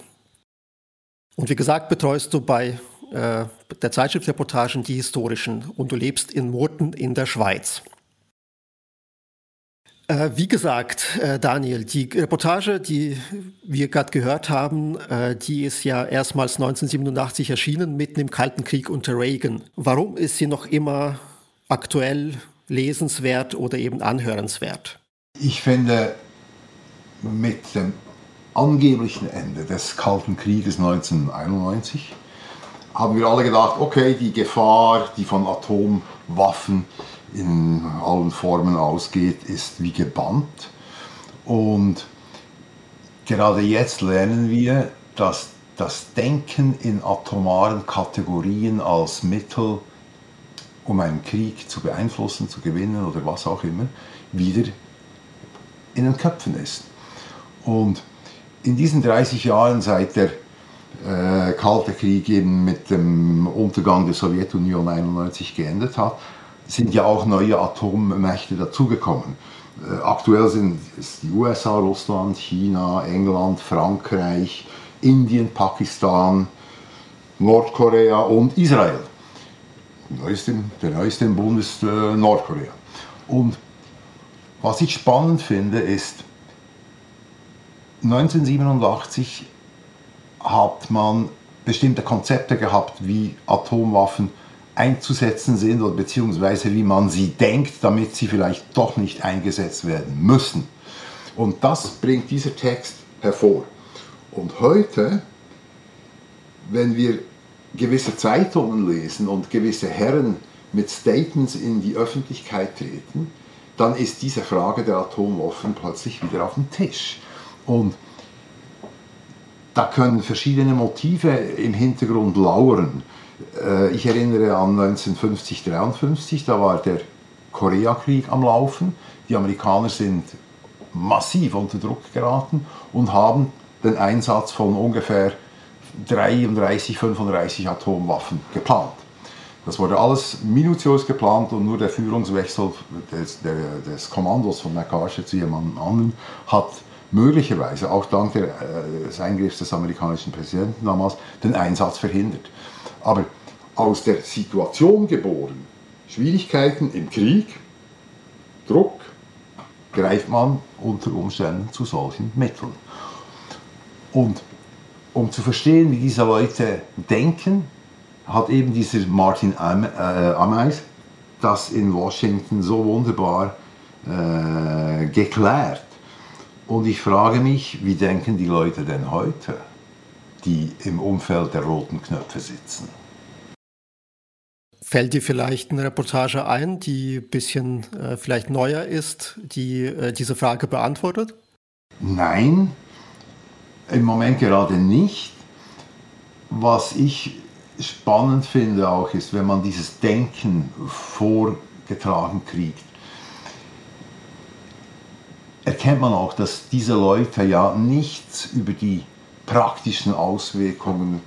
Und wie gesagt, betreust du bei äh, der Zeitschrift Reportagen die historischen und du lebst in Murten in der Schweiz. Äh, wie gesagt, äh, Daniel, die Reportage, die wir gerade gehört haben, äh, die ist ja erstmals 1987 erschienen, mitten im Kalten Krieg unter Reagan. Warum ist sie noch immer aktuell, lesenswert oder eben anhörenswert? Ich finde, mit dem angeblichen Ende des Kalten Krieges 1991 haben wir alle gedacht, okay, die Gefahr, die von Atomwaffen in allen Formen ausgeht, ist wie gebannt. Und gerade jetzt lernen wir, dass das Denken in atomaren Kategorien als Mittel, um einen Krieg zu beeinflussen, zu gewinnen oder was auch immer, wieder in den Köpfen ist. Und in diesen 30 Jahren seit der äh, Kalte Krieg eben mit dem Untergang der Sowjetunion 1991 geendet hat, sind ja auch neue Atommächte dazugekommen. Äh, aktuell sind es die USA, Russland, China, England, Frankreich, Indien, Pakistan, Nordkorea und Israel. der neueste im Bund ist äh, Nordkorea. Und was ich spannend finde, ist, 1987 hat man bestimmte Konzepte gehabt, wie Atomwaffen einzusetzen sind oder beziehungsweise wie man sie denkt, damit sie vielleicht doch nicht eingesetzt werden müssen. Und das bringt dieser Text hervor. Und heute, wenn wir gewisse Zeitungen lesen und gewisse Herren mit Statements in die Öffentlichkeit treten, dann ist diese Frage der Atomwaffen plötzlich wieder auf dem Tisch. Und da können verschiedene Motive im Hintergrund lauern. Äh, ich erinnere an 1950, 53, da war der Koreakrieg am Laufen. Die Amerikaner sind massiv unter Druck geraten und haben den Einsatz von ungefähr 33, 35 Atomwaffen geplant. Das wurde alles minutiös geplant und nur der Führungswechsel des, des Kommandos von MacArthur zu jemandem anderen hat möglicherweise auch dank äh, des Eingriffs des amerikanischen Präsidenten damals den Einsatz verhindert. Aber aus der Situation geboren, Schwierigkeiten im Krieg, Druck, greift man unter Umständen zu solchen Mitteln. Und um zu verstehen, wie diese Leute denken, hat eben dieser Martin äh, Ameis das in Washington so wunderbar äh, geklärt. Und ich frage mich, wie denken die Leute denn heute, die im Umfeld der roten Knöpfe sitzen? Fällt dir vielleicht eine Reportage ein, die ein bisschen äh, vielleicht neuer ist, die äh, diese Frage beantwortet? Nein, im Moment gerade nicht. Was ich spannend finde auch ist, wenn man dieses Denken vorgetragen kriegt, erkennt man auch, dass diese Leute ja nichts über die praktischen Auswirkungen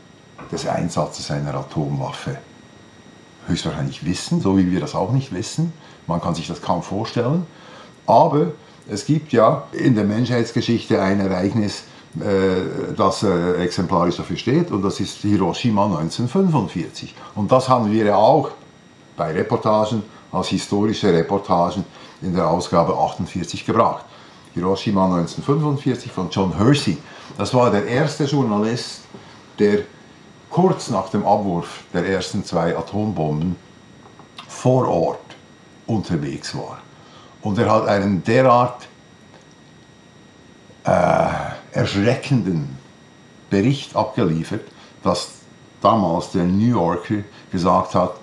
des Einsatzes einer Atomwaffe höchstwahrscheinlich wissen, so wie wir das auch nicht wissen. Man kann sich das kaum vorstellen. Aber es gibt ja in der Menschheitsgeschichte ein Ereignis, äh, das äh, exemplarisch dafür steht, und das ist Hiroshima 1945. Und das haben wir ja auch bei Reportagen als historische Reportagen in der Ausgabe 48 gebracht. Hiroshima 1945 von John Hersey. Das war der erste Journalist, der kurz nach dem Abwurf der ersten zwei Atombomben vor Ort unterwegs war. Und er hat einen derart äh, erschreckenden Bericht abgeliefert, dass damals der New Yorker gesagt hat,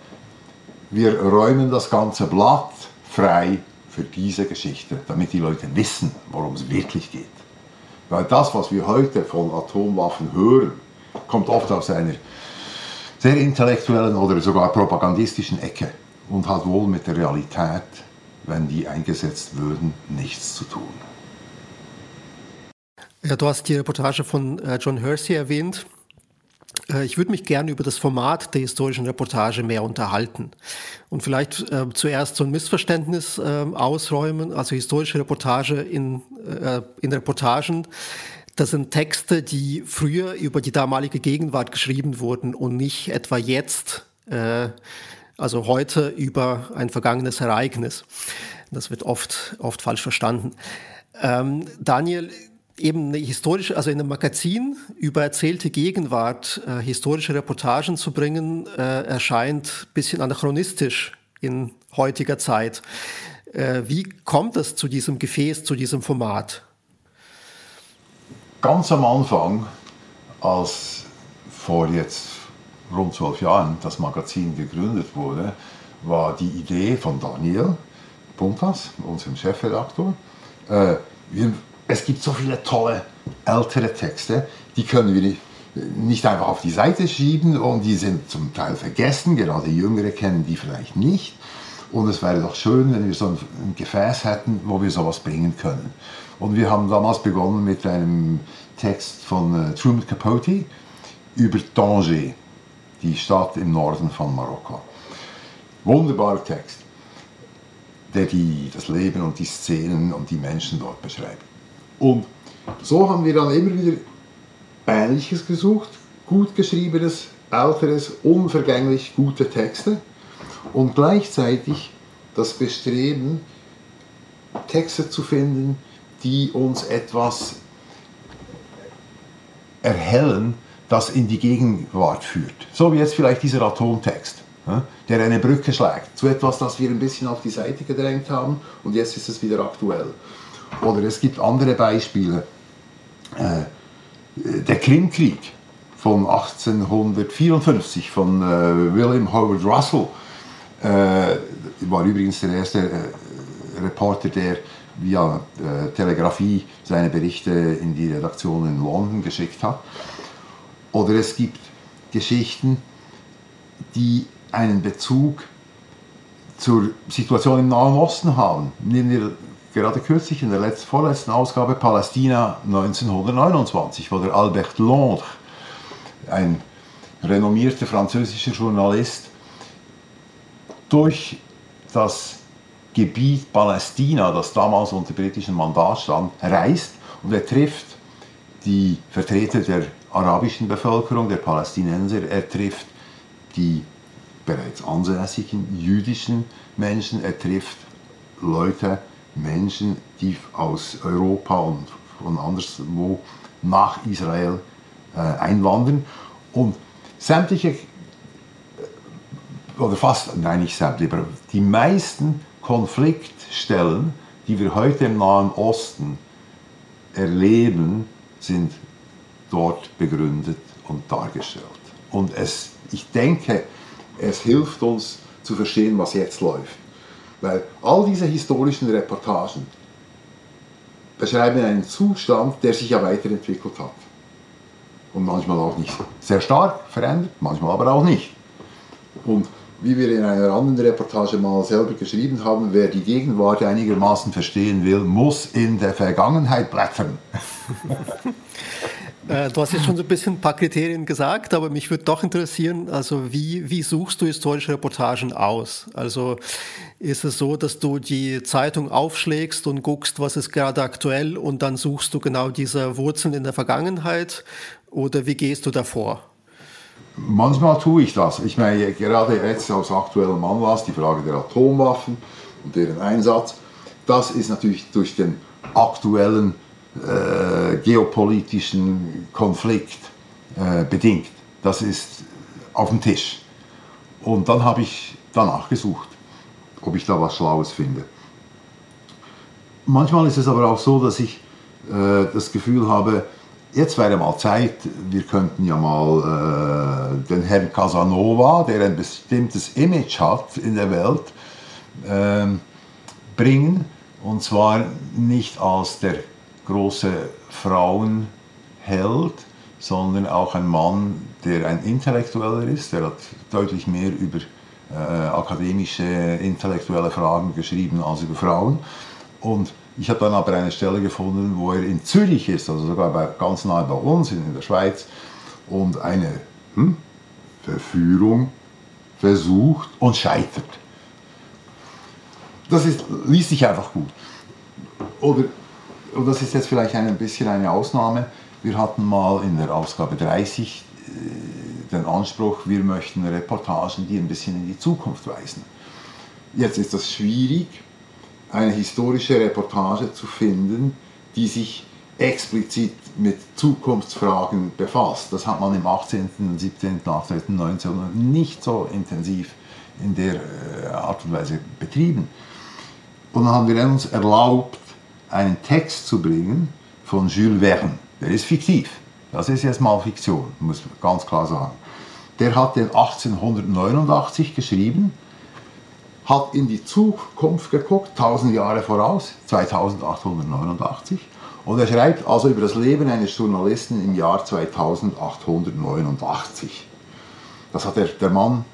wir räumen das ganze Blatt frei für diese Geschichte, damit die Leute wissen, worum es wirklich geht. Weil das, was wir heute von Atomwaffen hören, kommt oft aus einer der intellektuellen oder sogar propagandistischen Ecke und hat wohl mit der Realität, wenn die eingesetzt würden, nichts zu tun. Ja, du hast die Reportage von äh, John Hersey erwähnt. Äh, ich würde mich gerne über das Format der historischen Reportage mehr unterhalten und vielleicht äh, zuerst so ein Missverständnis äh, ausräumen. Also historische Reportage in, äh, in Reportagen, das sind Texte, die früher über die damalige Gegenwart geschrieben wurden und nicht etwa jetzt, äh, also heute über ein vergangenes Ereignis. Das wird oft, oft falsch verstanden. Ähm, Daniel, eben eine historische, also in einem Magazin über erzählte Gegenwart äh, historische Reportagen zu bringen, äh, erscheint ein bisschen anachronistisch in heutiger Zeit. Äh, wie kommt es zu diesem Gefäß, zu diesem Format? Ganz am Anfang, als vor jetzt rund zwölf Jahren das Magazin gegründet wurde, war die Idee von Daniel Puntas, unserem Chefredaktor, äh, wir es gibt so viele tolle ältere Texte, die können wir nicht einfach auf die Seite schieben und die sind zum Teil vergessen, gerade Jüngere kennen die vielleicht nicht. Und es wäre doch schön, wenn wir so ein Gefäß hätten, wo wir sowas bringen können. Und wir haben damals begonnen mit einem Text von äh, Truman Capote über Tanger, die Stadt im Norden von Marokko. Wunderbarer Text, der die, das Leben und die Szenen und die Menschen dort beschreibt. Und so haben wir dann immer wieder Ähnliches gesucht, gut geschriebenes, älteres, unvergänglich gute Texte und gleichzeitig das Bestreben, Texte zu finden, die uns etwas erhellen, das in die Gegenwart führt. So wie jetzt vielleicht dieser Atomtext, der eine Brücke schlägt zu etwas, das wir ein bisschen auf die Seite gedrängt haben und jetzt ist es wieder aktuell. Oder es gibt andere Beispiele. Äh, der Krimkrieg von 1854 von äh, William Howard Russell äh, war übrigens der erste Reporter, der via Telegrafie seine Berichte in die Redaktion in London geschickt hat. Oder es gibt Geschichten, die einen Bezug zur Situation im Nahen Osten haben. Nehmen wir gerade kürzlich in der letzten, vorletzten Ausgabe Palästina 1929, wo der Albert Londres, ein renommierter französischer Journalist, durch das Gebiet Palästina, das damals unter britischem Mandat stand, reist und er trifft die Vertreter der arabischen Bevölkerung, der Palästinenser, er trifft die bereits ansässigen jüdischen Menschen, er trifft Leute, Menschen, die aus Europa und von anderswo nach Israel äh, einwandern. Und sämtliche, äh, oder fast, nein nicht sämtliche, aber die meisten Konfliktstellen, die wir heute im Nahen Osten erleben, sind dort begründet und dargestellt. Und es, ich denke, es hilft uns zu verstehen, was jetzt läuft. Weil all diese historischen Reportagen beschreiben einen Zustand, der sich ja weiterentwickelt hat. Und manchmal auch nicht sehr stark verändert, manchmal aber auch nicht. Und wie wir in einer anderen Reportage mal selber geschrieben haben, wer die Gegenwart einigermaßen verstehen will, muss in der Vergangenheit blättern. Äh, du hast jetzt schon so ein bisschen ein paar Kriterien gesagt, aber mich würde doch interessieren, also wie, wie suchst du historische Reportagen aus? Also ist es so, dass du die Zeitung aufschlägst und guckst, was ist gerade aktuell und dann suchst du genau diese Wurzeln in der Vergangenheit oder wie gehst du davor? Manchmal tue ich das. Ich meine, gerade jetzt aus aktuellem Anlass die Frage der Atomwaffen und deren Einsatz. Das ist natürlich durch den aktuellen äh, geopolitischen Konflikt äh, bedingt. Das ist auf dem Tisch. Und dann habe ich danach gesucht, ob ich da was Schlaues finde. Manchmal ist es aber auch so, dass ich äh, das Gefühl habe, jetzt wäre mal Zeit, wir könnten ja mal äh, den Herrn Casanova, der ein bestimmtes Image hat in der Welt, äh, bringen. Und zwar nicht als der große Frauenheld, sondern auch ein Mann, der ein Intellektueller ist. Der hat deutlich mehr über äh, akademische, intellektuelle Fragen geschrieben als über Frauen. Und ich habe dann aber eine Stelle gefunden, wo er in Zürich ist, also sogar bei, ganz nahe bei uns in der Schweiz, und eine hm, Verführung versucht und scheitert. Das ist, liest sich einfach gut. Oder, und das ist jetzt vielleicht ein bisschen eine Ausnahme. Wir hatten mal in der Ausgabe 30 äh, den Anspruch, wir möchten Reportagen, die ein bisschen in die Zukunft weisen. Jetzt ist das schwierig, eine historische Reportage zu finden, die sich explizit mit Zukunftsfragen befasst. Das hat man im 18., 17., 18., 19. nicht so intensiv in der äh, Art und Weise betrieben. Und dann haben wir uns erlaubt, einen Text zu bringen von Jules Verne. Der ist fiktiv. Das ist jetzt mal Fiktion, muss man ganz klar sagen. Der hat den 1889 geschrieben hat in die Zukunft geguckt, 1000 Jahre voraus, 2889. Und er schreibt also über das Leben eines Journalisten im Jahr 2889. Das hat der, der Mann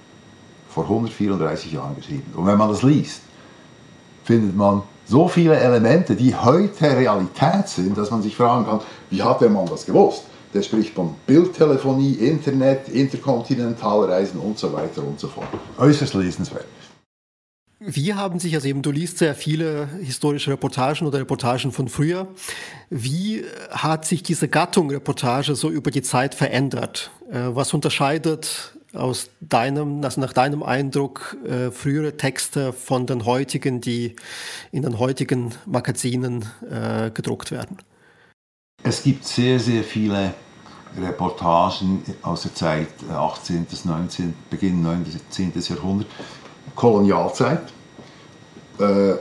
vor 134 Jahren geschrieben. Und wenn man das liest, findet man so viele Elemente, die heute Realität sind, dass man sich fragen kann, wie hat der Mann das gewusst? Der spricht von Bildtelefonie, Internet, Interkontinentalreisen und so weiter und so fort. Äußerst lesenswert. Wie haben sich, also eben du liest sehr viele historische Reportagen oder Reportagen von früher. Wie hat sich diese Gattung Reportage so über die Zeit verändert? Äh, was unterscheidet aus deinem, also nach deinem Eindruck äh, frühere Texte von den heutigen, die in den heutigen Magazinen äh, gedruckt werden? Es gibt sehr, sehr viele Reportagen aus der Zeit 18., 19., Beginn 19. Jahrhundert, Kolonialzeit. Äh,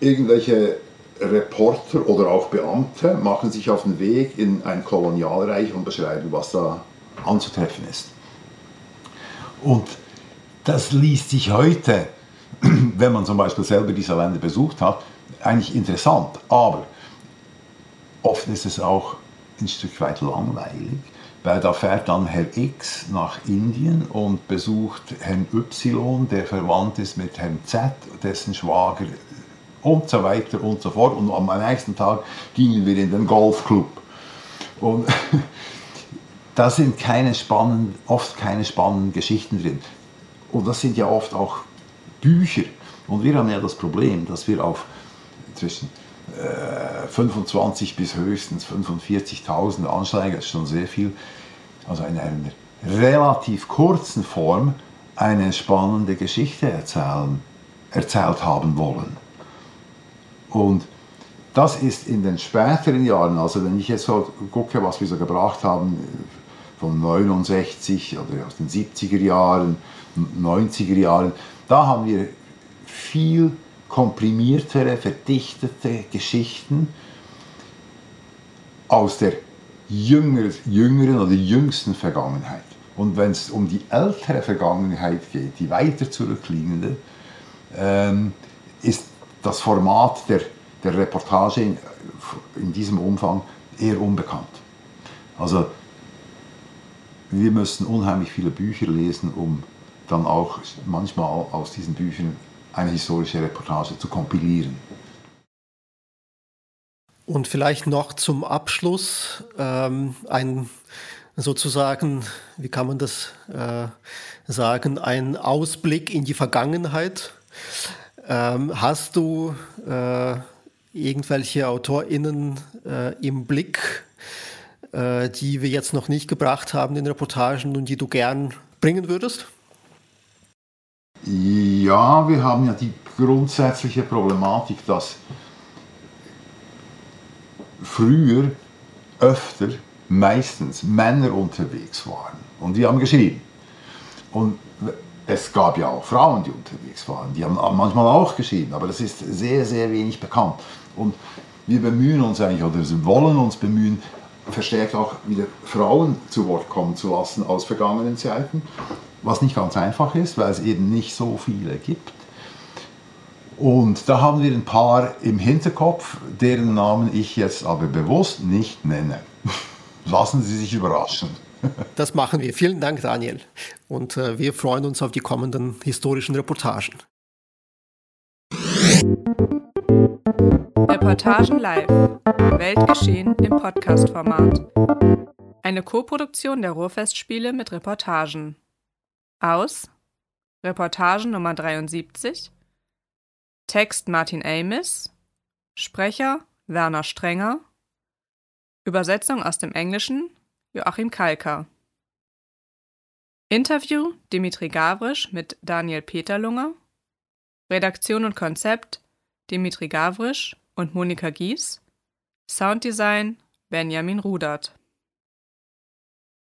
irgendwelche Reporter oder auch Beamte machen sich auf den Weg in ein Kolonialreich und beschreiben, was da anzutreffen ist. Und das liest sich heute, wenn man zum Beispiel selber diese Länder besucht hat, eigentlich interessant. Aber oft ist es auch ein Stück weit langweilig, weil da fährt dann Herr X nach Indien und besucht Herrn Y, der verwandt ist mit Herrn Z, dessen Schwager und so weiter und so fort. Und am nächsten Tag gingen wir in den Golfclub. Und da sind keine spannenden, oft keine spannenden Geschichten drin. Und das sind ja oft auch Bücher. Und wir haben ja das Problem, dass wir auf zwischen 25 äh, bis höchstens 45.000 Ansteiger, das ist schon sehr viel, also in einer relativ kurzen Form eine spannende Geschichte erzählen, erzählt haben wollen. Und das ist in den späteren Jahren, also wenn ich jetzt so gucke, was wir so gebracht haben, von 69 oder aus den 70er Jahren, 90er Jahren, da haben wir viel komprimiertere, verdichtete Geschichten aus der jünger, jüngeren oder jüngsten Vergangenheit. Und wenn es um die ältere Vergangenheit geht, die weiter zurückliegende, ähm, ist das Format der, der Reportage in, in diesem Umfang eher unbekannt. Also wir müssen unheimlich viele Bücher lesen, um dann auch manchmal aus diesen Büchern eine historische Reportage zu kompilieren. Und vielleicht noch zum Abschluss ähm, ein sozusagen, wie kann man das äh, sagen, ein Ausblick in die Vergangenheit. Ähm, hast du äh, irgendwelche AutorInnen äh, im Blick, äh, die wir jetzt noch nicht gebracht haben in Reportagen und die du gern bringen würdest? Ja, wir haben ja die grundsätzliche Problematik, dass früher öfter, meistens Männer unterwegs waren. Und die haben geschrieben. Und es gab ja auch Frauen, die unterwegs waren. Die haben manchmal auch geschrieben, aber das ist sehr, sehr wenig bekannt. Und wir bemühen uns eigentlich, oder wir wollen uns bemühen, verstärkt auch wieder Frauen zu Wort kommen zu lassen aus vergangenen Zeiten was nicht ganz einfach ist, weil es eben nicht so viele gibt. Und da haben wir ein paar im Hinterkopf, deren Namen ich jetzt aber bewusst nicht nenne. Lassen Sie sich überraschen. Das machen wir. Vielen Dank, Daniel. Und äh, wir freuen uns auf die kommenden historischen Reportagen. Reportagen live. Weltgeschehen im Podcast-Format. Eine Koproduktion der Ruhrfestspiele mit Reportagen. Aus Reportagen Nummer 73. Text Martin Amis. Sprecher Werner Strenger. Übersetzung aus dem Englischen Joachim Kalker. Interview Dimitri Gavrisch mit Daniel Peterlunger. Redaktion und Konzept Dimitri Gavrisch und Monika Gies. Sounddesign Benjamin Rudert.